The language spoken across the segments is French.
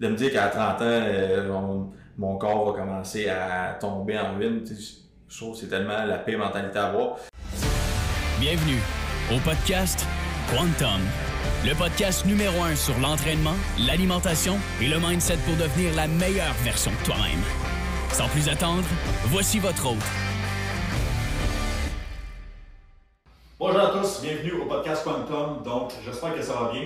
de me dire qu'à 30 ans, euh, mon, mon corps va commencer à tomber en ruine, je trouve que c'est tellement la pire mentalité à avoir. Bienvenue au podcast Quantum, le podcast numéro un sur l'entraînement, l'alimentation et le mindset pour devenir la meilleure version de toi-même. Sans plus attendre, voici votre hôte, Bonjour à bienvenue au podcast Quantum. Donc, j'espère que ça va bien.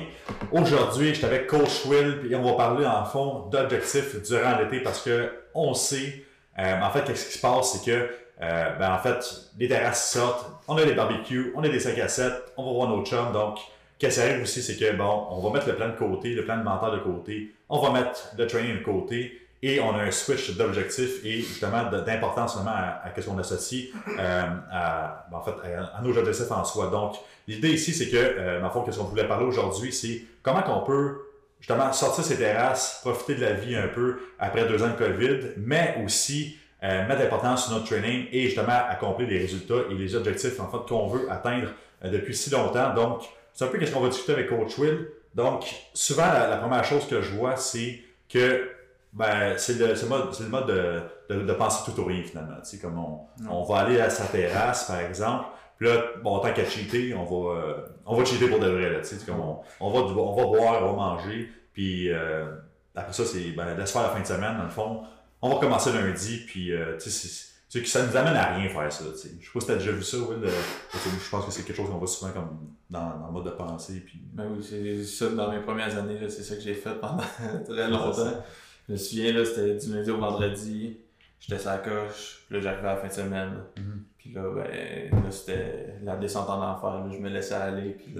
Aujourd'hui, je suis avec Coach Will et on va parler en fond d'objectifs durant l'été parce que on sait, euh, en fait, qu'est-ce qui se passe, c'est que, euh, ben, en fait, les terrasses sortent, on a des barbecues, on a des 5 à 7, on va voir nos chums. Donc, qu'est-ce qui arrive aussi, c'est que, bon, on va mettre le plan de côté, le plan de mental de côté, on va mettre le training de côté et on a un switch d'objectifs et justement d'importance seulement à, ce qu'on associe euh, à, ben, en fait, à, nos objectifs en soi. Donc, l'idée ici, c'est que, euh, dans le fond, ce qu'on voulait parler aujourd'hui, c'est comment qu'on peut justement sortir ces terrasses, profiter de la vie un peu après deux ans de COVID, mais aussi euh, mettre l'importance sur notre training et justement accomplir les résultats et les objectifs en fait qu'on veut atteindre euh, depuis si longtemps. Donc, c'est un peu ce qu'on va discuter avec Coach Will. Donc, souvent, la première chose que je vois, c'est que ben, c'est le, le, mode, le mode de, de, de, penser tout ou rien finalement. Tu sais, comme on, on va aller à sa terrasse, par exemple, puis là, bon, tant qu'à cheater, on va, euh, on va cheater pour de vrai. Là, tu sais, comme on, on, va, on va boire, on va manger, puis euh, après ça, c'est ben, laisse faire la fin de semaine, dans le fond. On va commencer lundi, puis euh, tu sais, ça nous amène à rien faire ça. Tu sais. Je sais pas si tu as déjà vu ça, Will. je pense que c'est quelque chose qu'on voit souvent comme dans, dans le mode de pensée. Puis... Ben oui, c'est ça dans mes premières années, c'est ça que j'ai fait pendant très longtemps. Je me souviens, là, c'était du lundi au vendredi. J'étais sur la coche. Puis là, j'arrivais à la fin de semaine. Mm -hmm. Puis là, ben, là, c'était la descente en enfer. Je me laissais aller. Puis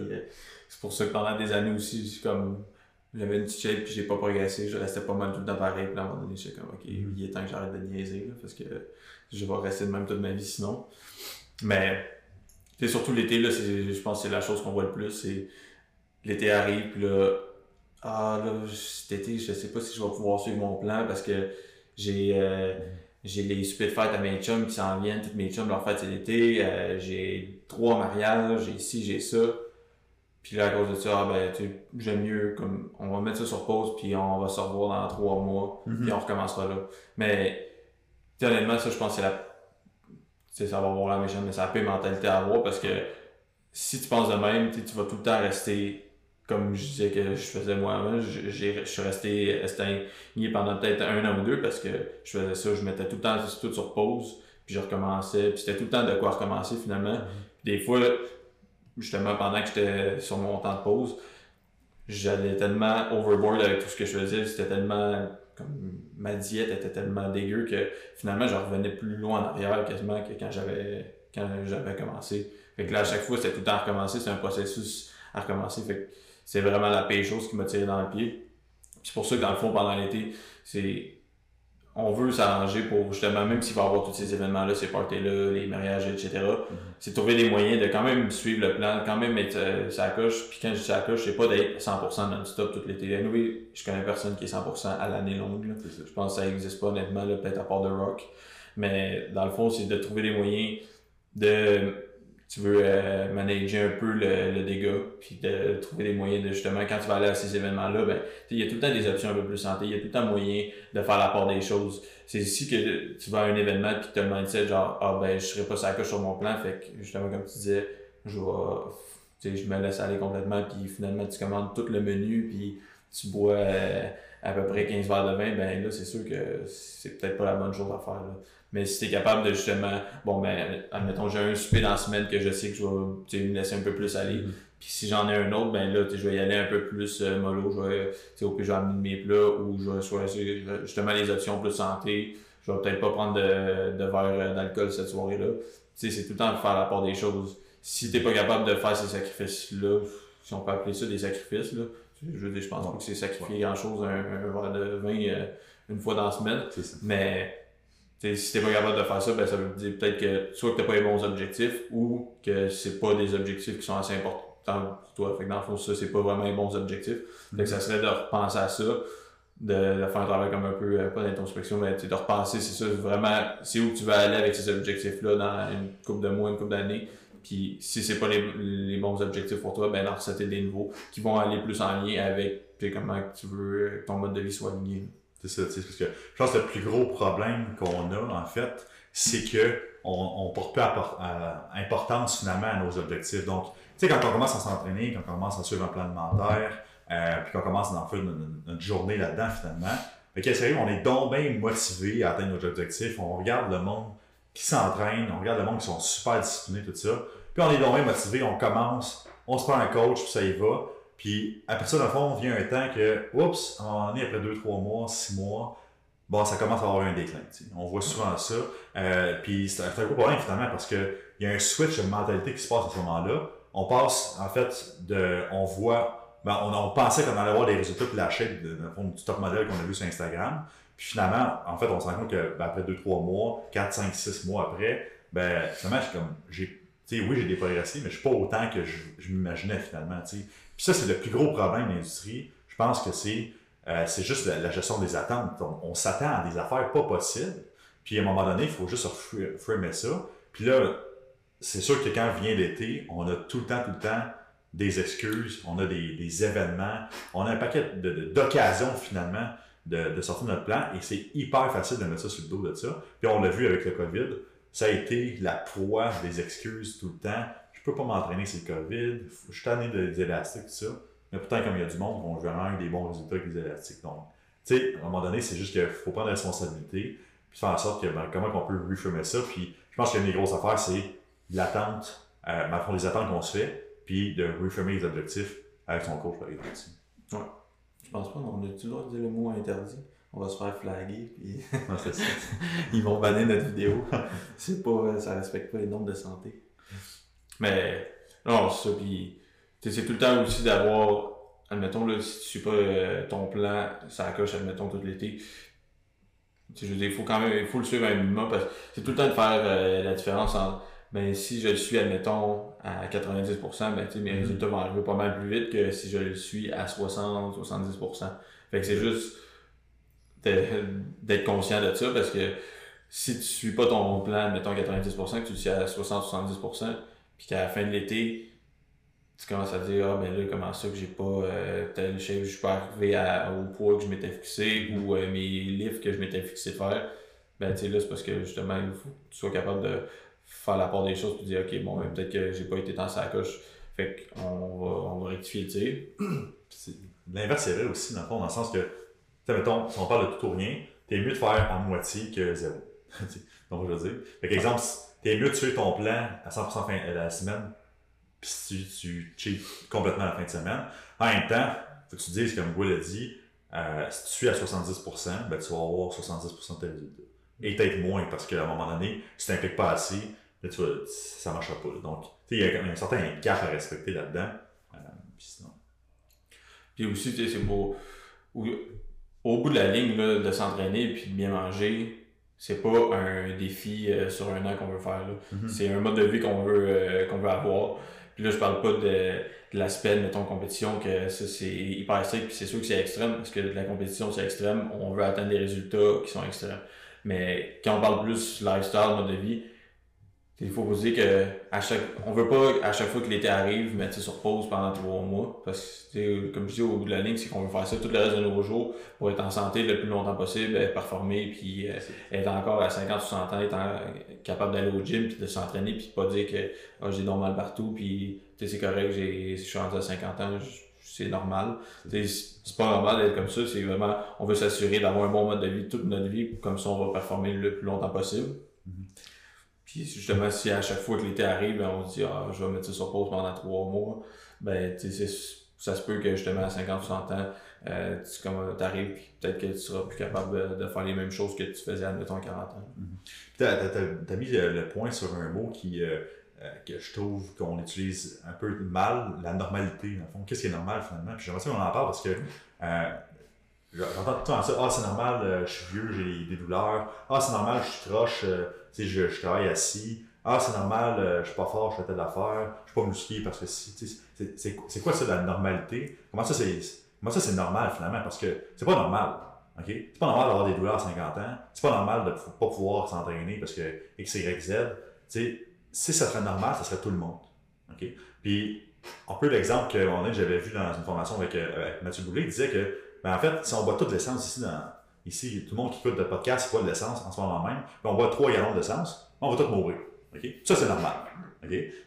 c'est pour ça que pendant des années aussi, comme j'avais une petite shape puis j'ai pas progressé. Je restais pas mal tout le temps pareil. Puis là, à un moment donné, j'étais comme, OK, il est temps que j'arrête de niaiser. Là, parce que je vais rester de même toute ma vie sinon. Mais, c'est surtout l'été, là, je pense que c'est la chose qu'on voit le plus. C'est l'été arrive, puis là, ah là, cet été, je sais pas si je vais pouvoir suivre mon plan parce que j'ai euh, j'ai les super de fête à mes chums qui s'en viennent, toutes mes chums leur fête c'est l'été, euh, j'ai trois mariages, j'ai ci, j'ai ça. Puis là, à cause de ça, ah, ben, tu j'aime mieux, comme, on va mettre ça sur pause, puis on va se revoir dans trois mois, mm -hmm. puis on recommencera là. Mais, honnêtement, ça, je pense que c'est la, tu sais, ça va avoir la méchante, mais c'est la pire mentalité à avoir parce que si tu penses de même, tu vas tout le temps rester comme je disais que je faisais moi-même, je, suis resté estagné pendant peut-être un an ou deux parce que je faisais ça, je mettais tout le temps tout sur pause, puis je recommençais, puis c'était tout le temps de quoi recommencer finalement. Des fois, justement, pendant que j'étais sur mon temps de pause, j'allais tellement overboard avec tout ce que je faisais, c'était tellement comme ma diète était tellement dégueu que finalement je revenais plus loin en arrière quasiment que quand j'avais quand j'avais commencé. Fait que là à chaque fois c'était tout le temps recommencer, c'est un processus à recommencer. Fait que c'est vraiment la pire chose qui m'a tiré dans le pied. C'est pour ça que dans le fond, pendant l'été, c'est on veut s'arranger pour justement, même s'il va y avoir tous ces événements-là, ces parties-là, les mariages, etc., mm-hmm. c'est trouver des moyens de quand même suivre le plan, quand même être euh, sa coche. Puis quand je dis sa coche, c'est pas d'être 100% non-stop tout l'été. Oui, je connais personne qui est 100% à l'année longue. Je pense que ça n'existe pas honnêtement, peut-être à part de rock. Mais dans le fond, c'est de trouver des moyens de tu veux euh, manager un peu le, le, dégât, puis de trouver des moyens de justement, quand tu vas aller à ces événements-là, ben, il y a tout le temps des options un peu plus santé, il y a tout le temps moyen de faire la part des choses. C'est ici que tu vas à un événement puis tu as le mindset genre, ah ben, je serai pas ça sur mon plan, fait que justement, comme tu disais, je vais, je me laisse aller complètement, puis finalement, tu commandes tout le menu, puis tu bois euh, à peu près 15 verres de vin, ben là, c'est sûr que c'est peut-être pas la bonne chose à faire. Là. Mais si tu es capable de justement, bon, ben, admettons, j'ai un souper dans la semaine que je sais que je vais me laisser un peu plus aller. Mm-hmm. Puis si j'en ai un autre, ben là, je vais y aller un peu plus euh, mollo. Je vais, au pire, je vais amener mes plats ou je vais choisir justement les options plus santé. Je vais peut-être pas prendre de, de verre d'alcool cette soirée-là. Tu sais, c'est tout le temps de faire la part des choses. Si t'es pas capable de faire ces sacrifices-là, si on peut appeler ça des sacrifices, là, je veux dire, je pense pas que c'est sacrifier grand-chose un, un, verre de vin euh, une fois dans la semaine. Mais si t'es pas capable de faire ça, ben ça veut dire peut-être que soit que t'as pas les bons objectifs ou que c'est pas des objectifs qui sont assez importants pour toi. Fait que dans le fond, ça, c'est pas vraiment les bons objectifs. Fait que ça serait de repenser à ça, de, de faire un travail comme un peu, euh, pas d'introspection, mais de repenser, c'est ça, vraiment, c'est où tu vas aller avec ces objectifs-là dans une couple de mois, une couple d'années. Puis si c'est pas les, les, bons objectifs pour toi, ben d'en recéter des nouveaux qui vont aller plus en lien avec comment tu veux que ton mode de vie soit aligné. C'est ça, tu sais, parce que je pense que le plus gros problème qu'on a, en fait, c'est que on, on porte peu importance finalement à nos objectifs. Donc, tu sais, quand on commence à s'entraîner, quand on commence à suivre un plan alimentaire, euh, puis qu'on commence à faire notre, journée là-dedans finalement, mais qu'est-ce on est donc bien motivé à atteindre nos objectifs. On regarde le monde qui s'entraîne, on regarde le monde qui sont super disciplinés, tout ça. Puis on est donc bien motivé, on commence, on se prend un coach, puis ça y va. Puis après ça, dans le fond, vient un temps que, oups, on est après 2, 3 mois, 6 mois, bon, ça commence à avoir un déclin. On voit souvent ça. Euh, puis c'est un gros problème finalement parce qu'il y a un switch de mentalité qui se passe à ce moment-là. On passe, en fait, de. On voit. Ben, on, pensait qu'on allait avoir des résultats puis la de, du top modèle qu'on a vu sur Instagram. Puis finalement, en fait, on se rend compte que ben, après 2-3 mois, 4, 5, 6 mois après, ben finalement, je comme. J'ai, oui, j'ai déprogressé, mais je suis pas autant que je, m'imaginais finalement. Puis ça, c'est le plus gros problème de l'industrie. Je pense que c'est euh, c'est juste la, gestion des attentes. On, s'attend à des affaires pas possibles. Puis à un moment donné, il faut juste framer ça. Puis là, c'est sûr que quand vient l'été, on a tout le temps, tout le temps des excuses, on a des, événements, on a un paquet d'occasions finalement de, sortir de notre plan et c'est hyper facile de mettre ça sur le dos de ça. Puis on l'a vu avec le COVID, ça a été la proie des excuses tout le temps. Je peux pas m'entraîner, c'est le COVID, je suis tanné des élastiques, tout ça. Mais pourtant, comme il y a du monde, on vraiment des bons résultats avec les élastiques. Donc, tu sais, à un moment donné, c'est juste qu'il faut prendre la responsabilité, puis faire en sorte que ben, comment on peut refirmer ça. Puis je pense qu'une des grosses affaires, c'est l'attente, euh, les attentes qu'on se fait, puis de refirmer les objectifs avec son coach, par exemple. Ouais. Je pense pas, on a toujours dit le mot interdit. On va se faire flaguer, puis ils vont banner notre vidéo. c'est pas, ça respecte pas les normes de santé. Mais, non, c'est ça, puis c'est tout le temps aussi d'avoir, admettons, là, si tu suis pas euh, ton plan, ça coche, admettons, tout l'été. Je veux dire, il faut quand même, il faut le suivre un minimum parce que c'est tout le temps de faire euh, la différence entre, ben, si je le suis, admettons, à 90%, ben, mes mm-hmm. résultats vont arriver pas mal plus vite que si je le suis à 60, 70%. Fait que c'est juste d'être conscient de ça parce que si tu suis pas ton plan, admettons 90%, que tu le suis à 60-70%, puis qu'à la fin de l'été, tu commences à dire ah ben là comment ça que j'ai pas euh, tel shape je suis pas arrivé au poids que je m'étais fixé ou euh, mes livres que je m'étais fixé faire ben tu sais là c'est parce que justement il faut que tu sois capable de faire la part des choses et dire ok bon ben, peut-être que j'ai pas été dans sa coche fait qu'on va, on va rectifier le tir l'inverse c'est vrai aussi dans le fond dans le sens que tu mettons si on parle de tout ou rien t'es mieux de faire en moitié que zéro donc je veux dire fait qu'exemple t'es mieux de tuer ton plan à 100% fin, la semaine puis si tu, cheats complètement la fin de semaine. En même temps, faut que tu dises, comme Will a dit, euh, si tu suis à 70%, ben, tu vas avoir 70% de tes résultats. Et peut-être moins, parce qu'à un moment donné, si tu n'impliques pas assez, ben, tu vois, ça ne marchera pas. Donc, il y a un certain gap à respecter là-dedans. Euh, puis sinon. Puis aussi, c'est beau. Au bout de la ligne, là, de s'entraîner et de bien manger, c'est pas un défi euh, sur un an qu'on veut faire. Mm-hmm. C'est un mode de vie qu'on veut, qu'on veut avoir. Puis là, je parle pas de, de l'aspect, mettons, compétition, que ça, c'est hyper strict, puis c'est sûr que c'est extrême, parce que la compétition, c'est extrême, on veut atteindre des résultats qui sont extrêmes. Mais quand on parle plus lifestyle, mode de vie, il faut vous dire que à chaque, on veut pas à chaque fois que l'été arrive mettre ça sur pause pendant trois mois. Parce que, comme je dis au bout de la ligne, c'est qu'on veut faire ça tout le reste de nos jours pour être en santé le plus longtemps possible, performer, puis euh, être encore à 50 60 ans, être capable d'aller au gym, puis de s'entraîner, puis pas dire que oh, j'ai donc mal partout, puis c'est correct, j'ai, je suis rendu à 50 ans, c'est normal. C'est pas normal d'être comme ça, c'est vraiment, on veut s'assurer d'avoir un bon mode de vie toute notre vie, comme ça on va performer le plus longtemps possible. Mm-hmm. Puis justement, si à chaque fois que l'été arrive, ben, on se dit ah, je vais mettre ça sur pause pendant trois mois, ben ça se peut que justement à 50 60 ans, euh, tu arrives peut-être que tu seras plus capable de, faire les mêmes choses que tu faisais admettons à 40 ans. Mm-hmm. Tu as, mis le, point sur un mot qui euh, euh, que je trouve qu'on utilise un peu mal, la normalité, dans le fond. Qu'est-ce qui est normal finalement? Puis j'aimerais qu'on en parle parce que j'entends tout le temps ça, ah c'est normal, je suis vieux, j'ai des douleurs, ah c'est normal, je suis troche je, je travaille assis. Ah, c'est normal, euh, je suis pas fort, je fais telle affaire, je suis pas musclé parce que si. C'est quoi ça, la normalité? Comment ça, c'est ça, normal finalement? Parce que c'est pas normal. OK? C'est pas normal d'avoir des douleurs à 50 ans. C'est pas normal de pas pouvoir s'entraîner parce que X, Y, Z. sais, si ça serait normal, ça serait tout le monde. OK? Puis un peu l'exemple que j'avais vu dans une formation avec, avec Mathieu Boulay, il disait que, ben, en fait, si on boit toute l'essence ici Ici, tout le monde qui écoute le podcast boit de l'essence en ce moment même. on boit 3 gallons d'essence, on va tous mourir. Ça, c'est normal.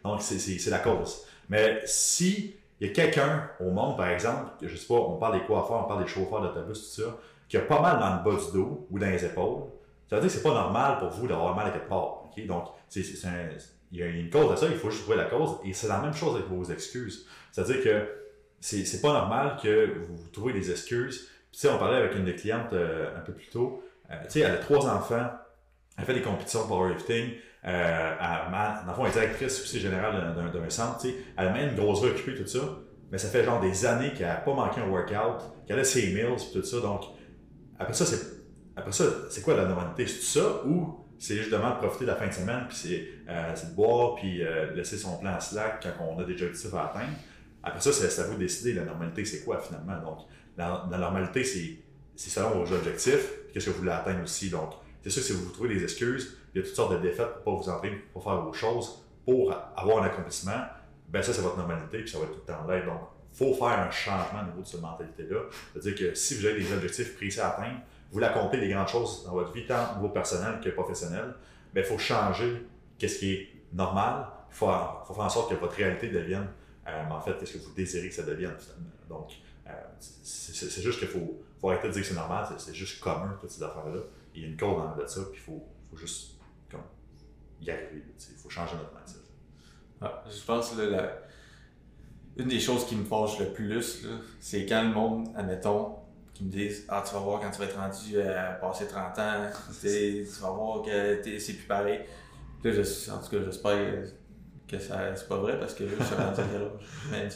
Donc, c'est la cause. Mais si il y a quelqu'un au monde, par exemple, je ne sais pas, on parle des coiffeurs, on parle des chauffeurs d'autobus, tout ça, qui a pas mal dans le bas du dos ou dans les épaules, ça veut dire que c'est pas normal pour vous d'avoir mal à quelque part. Donc, il y a une cause à ça, il faut juste trouver la cause. Et c'est la même chose avec vos excuses. C'est-à-dire que c'est pas normal que vous trouvez des excuses tu sais, on parlait avec une des clientes euh, un peu plus tôt. Euh, tu sais, elle a trois enfants. Elle fait des compétitions de powerlifting. Euh, elle, dans le elle est directrice aussi générale d'un centre. Tu sais, elle même une grosse vie occupée, tout ça. Mais ça fait genre des années qu'elle n'a pas manqué un workout, qu'elle a ses meals, tout ça. Donc, après ça, c'est après ça, c'est quoi la normalité? C'est ça ou c'est justement de profiter de la fin de semaine, puis c'est euh, de boire, puis laisser son plan à slack quand on a des objectifs à atteindre. Après ça, c'est à vous de décider la normalité, c'est quoi finalement? Donc, la, normalité, c'est selon vos objectifs, qu'est-ce que vous voulez atteindre aussi. Donc, c'est sûr que si vous trouvez des excuses, il y a toutes sortes de défaites pour ne pas vous entraîner, pour faire vos choses, pour avoir un accomplissement, ben ça, c'est votre normalité, puis ça va être tout le temps là. Donc, faut faire un changement au niveau de cette mentalité-là. C'est-à-dire que si vous avez des objectifs précis à atteindre, vous voulez des grandes choses dans votre vie, tant au niveau personnel que professionnel, ben, il faut changer qu'est-ce qui est normal. Il faut, faire en sorte que votre réalité devienne, euh, en fait, qu'est-ce que vous désirez que ça devienne. Donc, euh, c'est juste qu'il faut, arrêter de dire que c'est normal, c'est juste commun, toutes ces affaires-là. Il y a une cause dans de ça, puis il faut, juste comme, y arriver. Il faut changer notre mindset. Ah, je pense que une des choses qui me fâche le plus, c'est quand le monde, admettons, qui me disent Ah, tu vas voir quand tu vas être rendu à passer 30 ans, tu vas voir que c'est plus pareil. Là, je, en tout cas, j'espère que ça c'est pas vrai parce que je suis rendu à quel âge?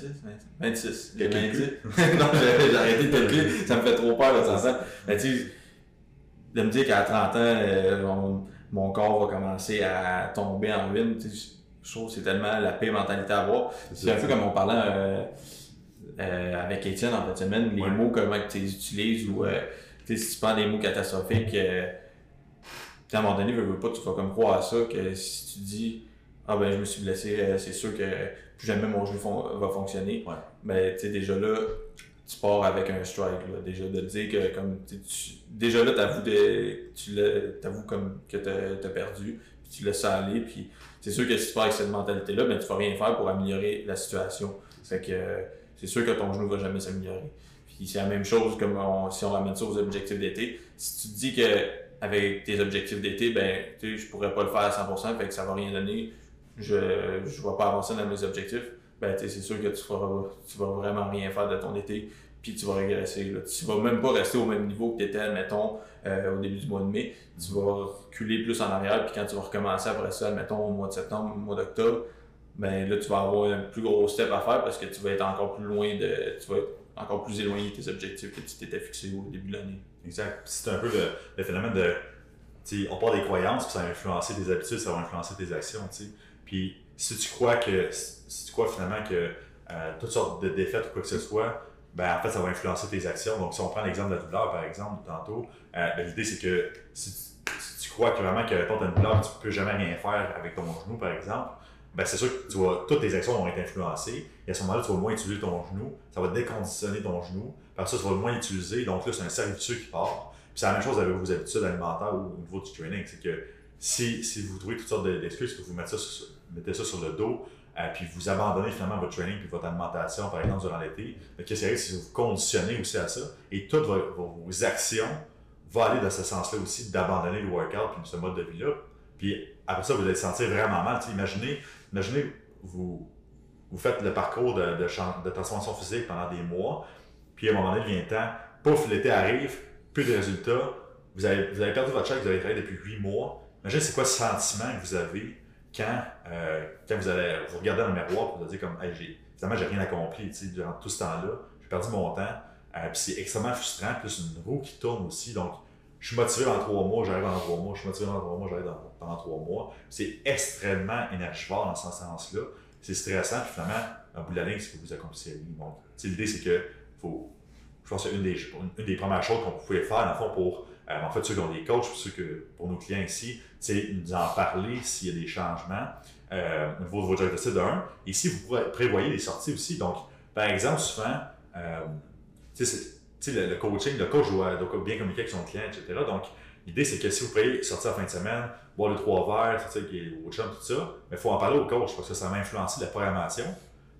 26 26 26 non j'ai arrêté de calculer. Ça me fait trop peur de ça mais tu de me dire qu'à 30 ans euh, mon, corps va commencer à tomber en ruine je trouve que c'est tellement la paix mentalité à avoir. C'est un peu comme on parlait euh, euh, avec Étienne en fait semaine les mots comment tu les utilises ou si tu prends des mots catastrophiques à un moment donné veux, veux pas tu vas comme croire à ça que si tu dis ah ben je me suis blessé, euh, c'est sûr que plus jamais mon genou va fonctionner. Mais tu sais, déjà là, tu pars avec un strike. Là. Déjà de dire que comme tu, déjà là, t'avoues de, tu t'avoues comme que t'as as perdu, puis tu laisses ça aller, puis c'est sûr que si tu pars avec cette mentalité-là, ben tu vas rien faire pour améliorer la situation. Fait que c'est sûr que ton genou va jamais s'améliorer. Puis c'est la même chose comme si on ramène ça aux objectifs d'été. Si tu te dis que avec tes objectifs d'été, ben tu je pourrais pas le faire à 100%, fait que ça va rien donner je ne vais pas avancer dans mes objectifs, ben, c'est sûr que tu ne tu vas vraiment rien faire de ton été, puis tu vas régresser. Là. Tu vas même pas rester au même niveau que tu étais, mettons, euh, au début du mois de mai. Tu vas reculer plus en arrière, puis quand tu vas recommencer après ça, mettons, au mois de septembre, au mois d'octobre, ben là, tu vas avoir un plus gros step à faire parce que tu vas être encore plus loin de. Tu vas être encore plus éloigné de tes objectifs que tu t'étais fixé au début de l'année. Exact. C'est un peu le, phénomène de. on parle des croyances, puis ça va influencer tes habitudes, ça va influencer tes actions. sais. Puis si tu crois que si tu crois finalement que euh, toutes sortes de défaites ou quoi que ce soit, ben en fait ça va influencer tes actions. Donc si on prend l'exemple de la douleur par exemple tantôt, euh, ben, l'idée c'est que si, tu crois que vraiment que tu une douleur, tu peux jamais rien faire avec ton genou par exemple, ben c'est sûr que tu toutes tes actions vont être influencées. Et à ce moment-là, tu vas moins utiliser ton genou, ça va déconditionner ton genou. Par ça, tu vas moins l'utiliser. Donc là, c'est un servitude qui part. Puis c'est la même chose avec vos habitudes alimentaires ou au niveau du training. C'est que si, si vous trouvez toutes sortes d'excuses, que vous mettez ça sur, mettez ça sur le dos, euh, puis vous abandonnez finalement votre training puis votre alimentation, par exemple, durant l'été, qu'est-ce qui arrive si vous conditionnez aussi à ça et toutes vos, actions vont aller dans ce sens-là aussi d'abandonner le workout puis ce mode de vie-là. Puis après ça, vous allez sentir vraiment mal. imaginez, imaginez vous, vous faites le parcours de, de, transformation physique pendant des mois, puis à un moment donné, il vient le temps, pouf, l'été arrive, plus de résultats, vous avez, vous avez perdu votre chèque, vous avez travaillé depuis huit mois. Imaginez c'est quoi ce sentiment que vous avez quand, euh, quand vous allez vous regarder dans le miroir pour vous dire comme hey, j'ai, finalement j'ai rien accompli durant tout ce temps-là, j'ai perdu mon temps, euh, puis c'est extrêmement frustrant, plus une roue qui tourne aussi, donc je suis motivé dans trois mois, j'arrive dans trois mois, je suis motivé dans trois mois, j'arrive dans, trois mois. C'est extrêmement énergivore dans ce sens-là. C'est stressant, puis finalement, bout de la ligne, c'est que vous accomplissez donc L'idée, c'est que faut, je pense que une des, une des premières choses qu'on pouvait faire, dans le fond, pour euh, en fait, ceux qui ont des coachs, ceux que, pour nos clients ici, c'est nous en parler s'il y a des changements. euh, au niveau de vos objectifs de 1. Et si vous prévoyez des sorties aussi, donc, par exemple, souvent, euh, le, le, coaching, le coach doit, bien communiquer avec son client, etc. Donc, l'idée, c'est que si vous pourriez sortir en fin de semaine, boire le trois verres, au chum, tout ça, mais il faut en parler au coach parce que ça va influencer la programmation,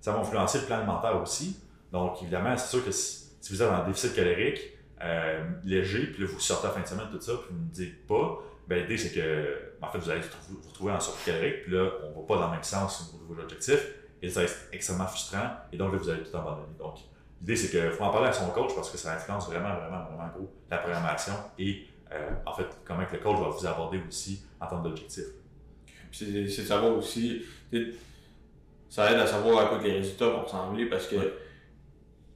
ça va influencer le plan alimentaire aussi. Donc, évidemment, c'est sûr que si, vous êtes en déficit calorique, euh, léger, puis là, vous sortez en fin de semaine, tout ça, puis vous ne dites pas, ben, l'idée, c'est que, en fait, vous allez vous retrouver en surplus calorique, puis là, on ne va pas dans le même sens au niveau de vos objectifs, et ça va être extrêmement frustrant, et donc là, vous allez tout abandonner. Donc, l'idée, c'est qu'il faut en parler à son coach parce que ça influence vraiment, vraiment, vraiment gros la programmation et, euh, en fait, comment le coach va vous aborder aussi en termes d'objectifs. c'est de savoir aussi, ça aide à savoir à quoi les résultats vont ressembler parce que,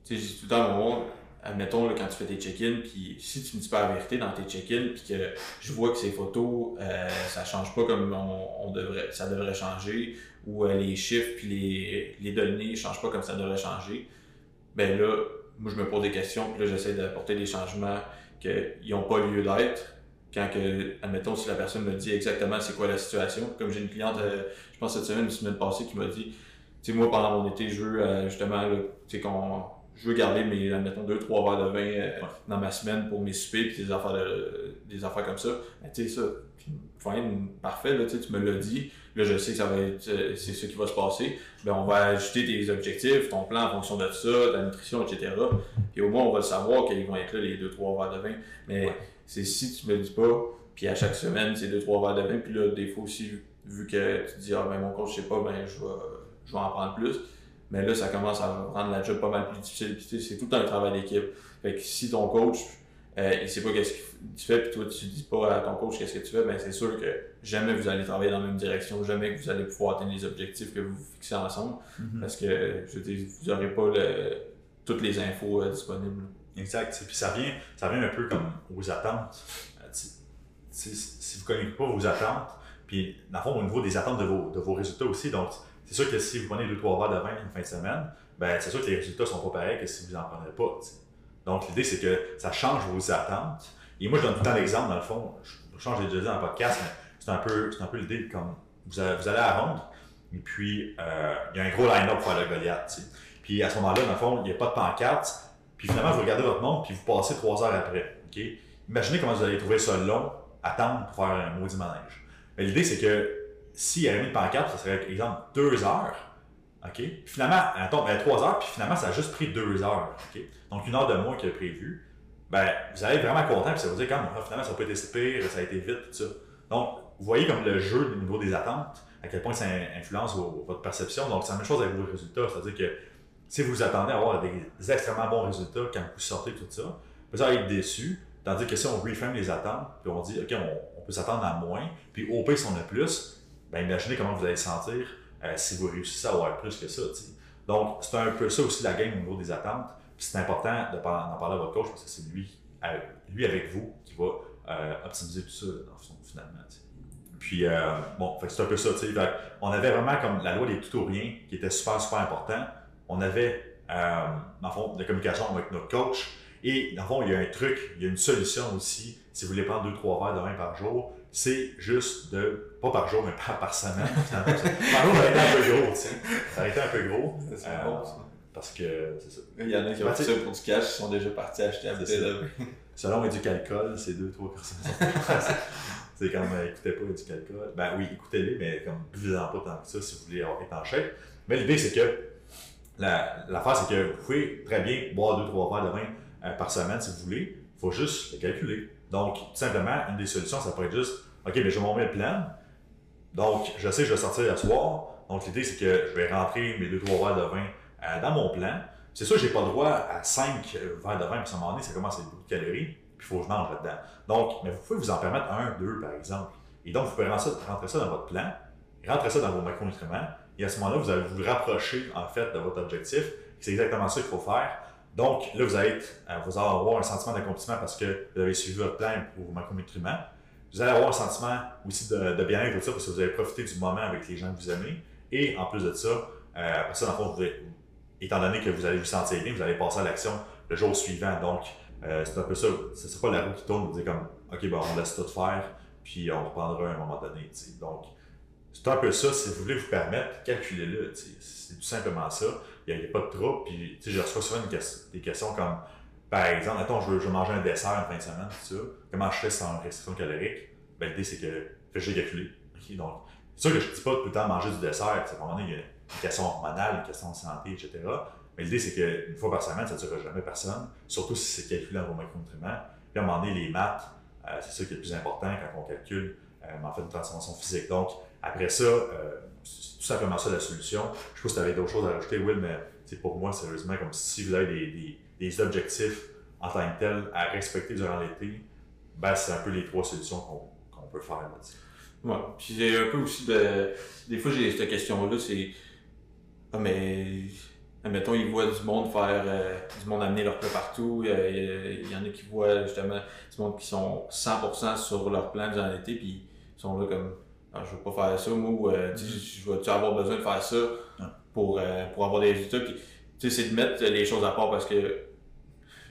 tu sais, j'ai tout le temps mon admettons, là, quand tu fais tes check-in, puis si tu me dis pas la vérité dans tes check-in, puis que je vois que ces photos, euh, ça change pas comme on, devrait, ça devrait changer, ou euh, les chiffres puis les, les données changent pas comme ça devrait changer, ben là, moi je me pose des questions, puis là j'essaie d'apporter des changements qui n'ont pas lieu d'être. Quand que, admettons, si la personne me dit exactement c'est quoi la situation, comme j'ai une cliente, euh, je pense cette semaine, une semaine passée, qui m'a dit, tu sais, moi pendant mon été, je veux euh, justement, tu sais, qu'on je veux garder mes, admettons, deux, trois verres de vin euh, dans ma semaine pour mes soupers puis des affaires, de, des affaires comme ça. Tu sais, ça, parfait, là, tu me l'as dit. Là, je sais que ça va être, euh, c'est ce qui va se passer. Ben, on va ajuster tes objectifs, ton plan en fonction de ça, ta nutrition, etc. Puis au moins, on va le savoir qu'ils vont être là, les deux, trois verres de vin. Mais c'est si tu me le dis pas, puis à chaque semaine, c'est deux, trois verres de vin. Puis là, des fois aussi, vu que tu dis, ah ben mon coach, je sais pas, ben je vais, je vais en prendre plus mais là, ça commence à rendre la job pas mal plus difficile. c'est tout le temps un travail d'équipe. Fait que si ton coach, euh, il sait pas qu'est-ce que tu fais, puis toi, tu dis pas à ton coach qu'est-ce que tu fais, ben c'est sûr que jamais vous allez travailler dans la même direction, jamais que vous allez pouvoir atteindre les objectifs que vous fixez ensemble. Mm-hmm. Parce que, je veux vous n'aurez pas toutes les infos euh, disponibles. Exact. Puis ça vient, ça vient un peu comme aux attentes. Euh, si, si vous ne connaissez pas vos attentes, puis dans le fond, au niveau des attentes de vos, de vos résultats aussi, donc c'est sûr que si vous prenez 2-3 verres de vin une fin de semaine, ben, c'est sûr que les résultats sont pas pareils que si vous n'en prenez pas. Donc, l'idée, c'est que ça change vos attentes. Et moi, je donne tout le temps l'exemple, dans le fond, je change déjà dit dans le podcast, mais c'est un peu, peu l'idée comme vous, allez à ronde, et puis euh, il y a un gros line-up pour faire le Goliath. Puis à ce moment-là, dans le fond, il n'y a pas de pancarte, puis finalement, vous regardez votre montre, puis vous passez trois heures après. Imaginez comment vous allez trouver ça long, attendre pour faire un maudit manège. Mais l'idée, c'est que s'il avait mis une pancarte, ça serait, exemple, deux heures. OK? Finalement, attends, ben, trois heures, puis finalement, ça a juste pris deux heures. OK? Donc, une heure de moins a prévu. Ben, vous allez être vraiment content, puis ça vous dire, quand ah, finalement, ça n'a pas été pire, ça a été vite, tout ça. Donc, vous voyez comme le jeu au niveau des attentes, à quel point ça influence votre perception. Donc, c'est la même chose avec vos résultats. C'est-à-dire que si vous attendez à avoir des, extrêmement bons résultats quand vous sortez tout ça, vous allez être déçu. Tandis que si on reframe les attentes, puis on dit, OK, on, on peut s'attendre à moins, puis au pire, si on a plus, ben imaginez comment vous allez sentir euh, si vous réussissez à avoir plus que ça. Donc, c'est un peu ça aussi la game au niveau des attentes. C'est important d'en parler à votre coach parce que c'est lui, lui avec vous qui va euh, optimiser tout ça finalement. Puis, euh, bon, c'est un peu ça. on avait vraiment comme la loi des tout ou rien qui était super, super important. On avait, dans le fond, la communication avec notre coach. Et dans le fond, il y a un truc, il y a une solution aussi. Si vous voulez prendre deux, trois verres de vin par jour, c'est juste de, pas par jour, mais pas par semaine. par jour, ça aurait été un peu gros, tu sais. Ça aurait été un peu gros. C'est euh, bon, ça. Parce que, c'est ça. Il y en a qui ont fait ça pour du cash, qui sont déjà partis acheter à bouteille de Selon Éducalcool, c'est deux, trois personnes. c'est comme, euh, écoutez pas Éducalcool. Ben oui, écoutez-les, mais comme, buvez-en pas tant que ça si vous voulez être en chèque. Mais l'idée, c'est que, l'affaire, la, c'est que vous pouvez très bien boire deux, trois verres de vin euh, par semaine si vous voulez. Il faut juste le calculer. Donc, tout simplement, une des solutions, ça pourrait être juste, OK, mais je vais m'en mettre plein. Donc, je sais je vais sortir le soir. Donc, l'idée, c'est que je vais rentrer mes deux, trois verres de vin euh, dans mon plan. C'est sûr, je n'ai pas le droit à 5 euh, verres de vin, puis à un moment donné, ça commence à être beaucoup de calories, puis il faut que je mange là-dedans. Donc, mais vous pouvez vous en permettre un, deux, par exemple. Et donc, vous pouvez rentrer ça, dans votre plan, rentrer ça dans vos macronutriments, et à ce moment-là, vous allez vous rapprocher, en fait, de votre objectif. C'est exactement ça qu'il faut faire. Donc, là, vous allez, euh, vous allez avoir un sentiment d'accomplissement parce que vous avez suivi votre plan pour vos macronutriments. Vous allez avoir un sentiment aussi de, bien-être parce que vous avez profité du moment avec les gens que vous aimez. Et en plus de ça, euh, après ça, dans le fond, vous étant donné que vous allez vous sentir bien, vous allez passer à l'action le jour suivant. Donc, euh, c'est un peu ça. Ce n'est pas la roue qui tourne, vous dites comme, OK, ben, on laisse tout faire, puis on reprendra à un moment donné. Donc, c'est un peu ça, si vous voulez vous permettre, calculez-le. C'est tout simplement ça. Il n'y a, pas de trouble. Puis, je reçois souvent des questions comme, par exemple, attends, je veux, manger un dessert en fin de semaine, tout ça. Comment je fais sans restriction calorique? Ben, l'idée, c'est que, que j'ai calculé. Donc, c'est sûr que je ne dis pas tout le temps manger du dessert. À un moment donné, il y a une question hormonale, une question de santé, etc. Mais l'idée, c'est qu'une fois par semaine, ça ne durera jamais personne, surtout si c'est calculé dans vos macronutriments. Puis à un moment donné, les maths, euh, c'est ça qui est le plus important quand on calcule euh, en fait une transformation physique. Donc, après ça, euh, c'est tout simplement ça la solution. Je pas si tu avais d'autres choses à rajouter, Will, mais c'est pour moi, sérieusement, comme si vous avez des, des, objectifs en tant que tels à respecter durant l'été, ben, c'est un peu les trois solutions qu'on peut faire. Là, ouais. Puis j'ai un peu aussi de. Des fois, j'ai cette question-là, c'est. Ah, mais. Admettons, ils voient du monde faire. Euh, du monde amener leur plat partout. Il y, en a qui voient justement du monde qui sont 100% sur leur plan durant l'été, puis ils sont là comme ah, je veux pas faire ça, moi, ou euh, je vais avoir besoin de faire ça pour, euh, pour avoir des résultats? Puis, c'est de mettre les choses à part parce que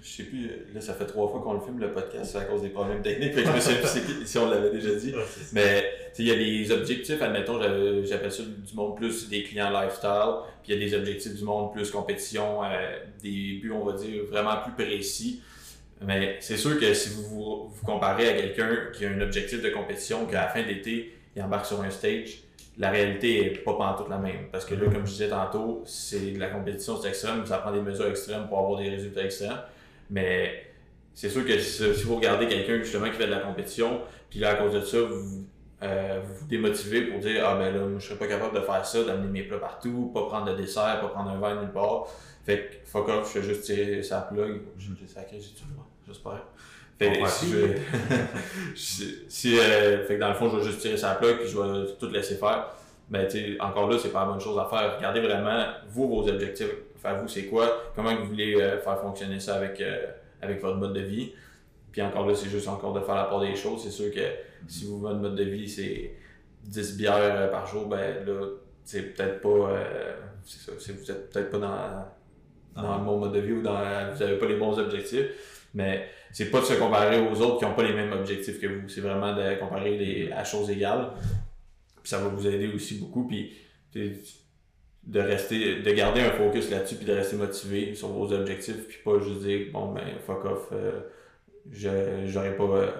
je sais plus, là, ça fait trois fois qu'on le filme, le podcast, c'est à cause des problèmes techniques. je me sais plus si on l'avait déjà dit. Mais il y a des objectifs, admettons, j'appelle ça du monde plus des clients lifestyle, puis il y a des objectifs du monde plus compétition, euh, des buts, on va dire, vraiment plus précis. Mais c'est sûr que si vous vous, vous comparez à quelqu'un qui a un objectif de compétition, qu'à la fin d'été, il embarque sur un stage, la réalité n'est pas toute la même. Parce que là, comme je disais tantôt, c'est la compétition, c'est extrême, ça prend des mesures extrêmes pour avoir des résultats extrêmes. Mais c'est sûr que si, vous regardez quelqu'un justement qui fait de la compétition, puis là, à cause de ça, vous euh, vous, démotivez pour dire Ah ben là, je serais pas capable de faire ça, d'amener mes plats partout, pas prendre de dessert, pas prendre un verre nulle part. Fait que fuck off, je fais juste tirer sa plug. J'ai sacré, j'ai-tu le droit? J'espère. Fait, si, si, euh, fait que dans le fond, je vais juste tirer sa plaque puis je vais tout laisser faire. Mais ben, encore là, c'est pas la bonne chose à faire. Regardez vraiment, vous, vos objectifs. Enfin, vous, c'est quoi? Comment vous voulez euh, faire fonctionner ça avec, euh, avec votre mode de vie? Puis encore là, c'est juste encore de faire la part des choses. C'est sûr que si vous, votre mode de vie, c'est 10 bières par jour, ben là, c'est peut-être pas. c'est ça, vous êtes peut-être pas dans, dans le bon mode de vie ou dans, vous n'avez pas les bons objectifs. Mais c'est pas de se comparer aux autres qui n'ont pas les mêmes objectifs que vous. C'est vraiment de comparer les, à choses égales. Puis ça va vous aider aussi beaucoup. Puis de rester, de garder un focus là-dessus, puis de rester motivé sur vos objectifs, puis pas juste dire bon ben fuck off, euh, je j'aurais pas. Euh,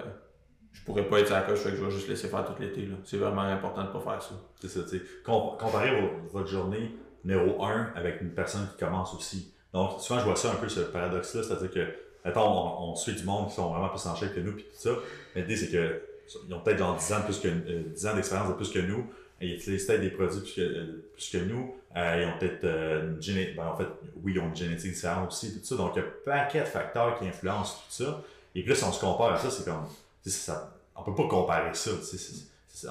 je pourrais pas être à la coche, que je vais juste laisser faire tout l'été. C'est vraiment important de pas faire ça. C'est ça, tu sais. comparer votre journée numéro 1 avec une personne qui commence aussi. Donc, souvent, je vois ça un peu, ce paradoxe-là, c'est-à-dire que Attends, on, suit du monde qui sont vraiment plus en shape que nous, puis tout ça. Mais l'idée, c'est qu'ils ont peut-être genre 10 ans, plus que, euh, ans d'expérience de plus que nous. Ils utilisent peut-être des produits plus que, euh, plus que nous. Euh, ils ont peut-être une génétique. Ben, en fait, oui, ils ont une génétique différente aussi, tout ça. Donc, il y a un paquet de facteurs qui influencent tout ça. Et si on se compare à ça, c'est comme. Ça, on peut pas comparer ça.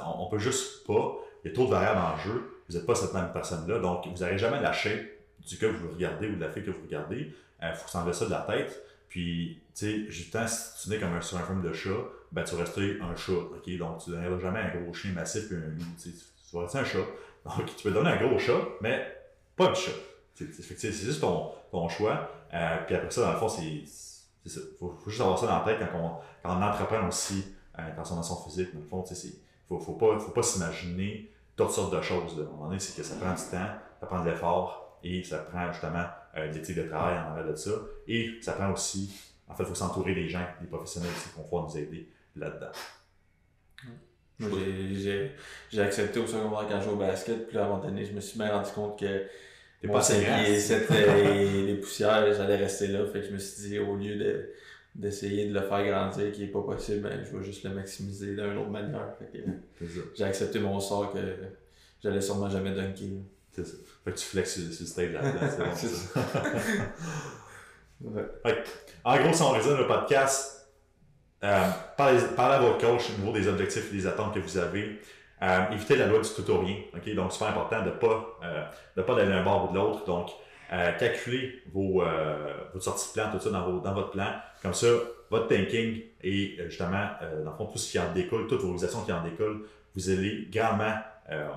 on, on peut juste pas. Il y a trop de variables en jeu. Vous n'êtes pas cette même personne-là. Donc, vous n'allez jamais lâcher du gars que vous regardez ou de la fille que vous regardez. Il faut s'enlever ça de la tête. Puis, tu sais, justement, si tu nais comme un, sur un film de chat, ben, tu vas un chat, OK? Donc, tu ne jamais un gros chien massif et un tu vas rester un chat. Donc, tu peux donner un gros chat, mais pas un chat. C'est juste ton, ton choix. Euh, puis après ça, dans le fond, c'est ça. Il faut, juste avoir ça dans la tête quand on, quand on entreprend aussi euh, transformation physique. Dans le fond, il ne faut, faut, pas, faut pas s'imaginer toutes sortes de choses. À un moment donné, c'est que ça prend du temps, ça prend de l'effort et ça prend justement euh, l'éthique de travail en arrière de ça. Et ça prend aussi, en fait, il faut s'entourer des gens, des professionnels qui vont pouvoir nous aider là-dedans. J'ai accepté au secondaire quand je jouais au basket, puis à un moment donné, je me suis bien rendu compte que mon 5 pieds 7 et les poussières, j'allais rester là. Fait que je me suis dit, au lieu de d'essayer de le faire grandir qui est pas possible, ben, je vais juste le maximiser d'une autre manière. J'ai accepté mon sort que j'allais sûrement jamais dunker. C'est ça. Fait que tu flexes sur, le stage là-dedans. C'est ça. En gros, si on résume le podcast, euh, parlez, à votre coach au niveau des objectifs et des attentes que vous avez. Euh, évitez la loi du tout ou rien. Okay? Donc, c'est super important de ne pas, euh, pas d'aller d'un bord ou de l'autre. Donc, euh, calculez vos, votre sortie de plan, tout ça dans, vos, dans votre plan. Comme ça, votre thinking et justement, dans le fond, tout ce qui en découle, toutes vos actions qui en découlent, vous allez grandement euh,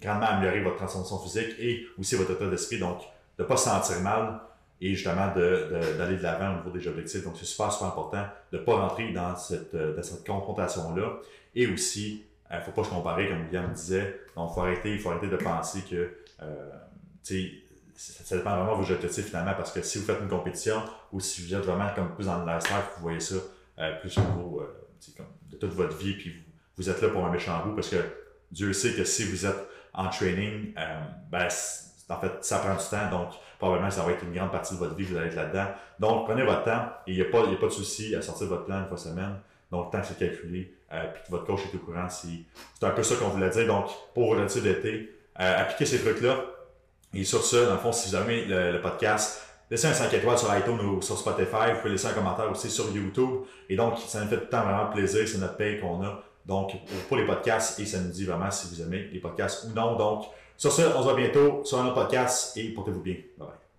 grandement améliorer votre transformation physique et aussi votre état d'esprit. Donc, de ne pas se sentir mal et justement d'aller de, l'avant au niveau des objectifs. Donc, c'est super, super important de ne pas rentrer dans cette, euh, confrontation-là et aussi ne faut pas se comparer, comme William disait. Donc, il faut arrêter, faut de penser que, ça, dépend vraiment de vos objectifs finalement, parce que si vous faites une compétition ou si vous êtes vraiment comme plus dans le lifestyle, vous voyez ça plus au niveau de toute votre vie, puis vous, vous, êtes là pour un méchant bout, parce que Dieu sait que si vous êtes en training, ben, en fait, ça prend du temps, donc probablement ça va être une grande partie de votre vie, vous allez être là-dedans. Donc, prenez votre temps et il n'y a, pas, a pas de souci à sortir votre plan une fois semaine. Donc, tant que c'est calculé, euh, puis que votre coach est au courant, c'est un peu ça qu'on voulait dire. Donc, pour aujourd'hui d'été, euh, appliquez ces trucs-là. Et sur ce, dans le fond, si vous aimez le, podcast, laissez un 5 étoiles sur iTunes ou sur Spotify. Vous pouvez laisser un commentaire aussi sur YouTube. Et donc, ça nous fait tout le temps vraiment plaisir. C'est notre paye qu'on a. Donc, pour les podcasts, et ça nous dit vraiment si vous aimez les podcasts ou non. Donc, sur ce, on se voit bientôt sur un autre podcast et portez-vous bien. Bye bye.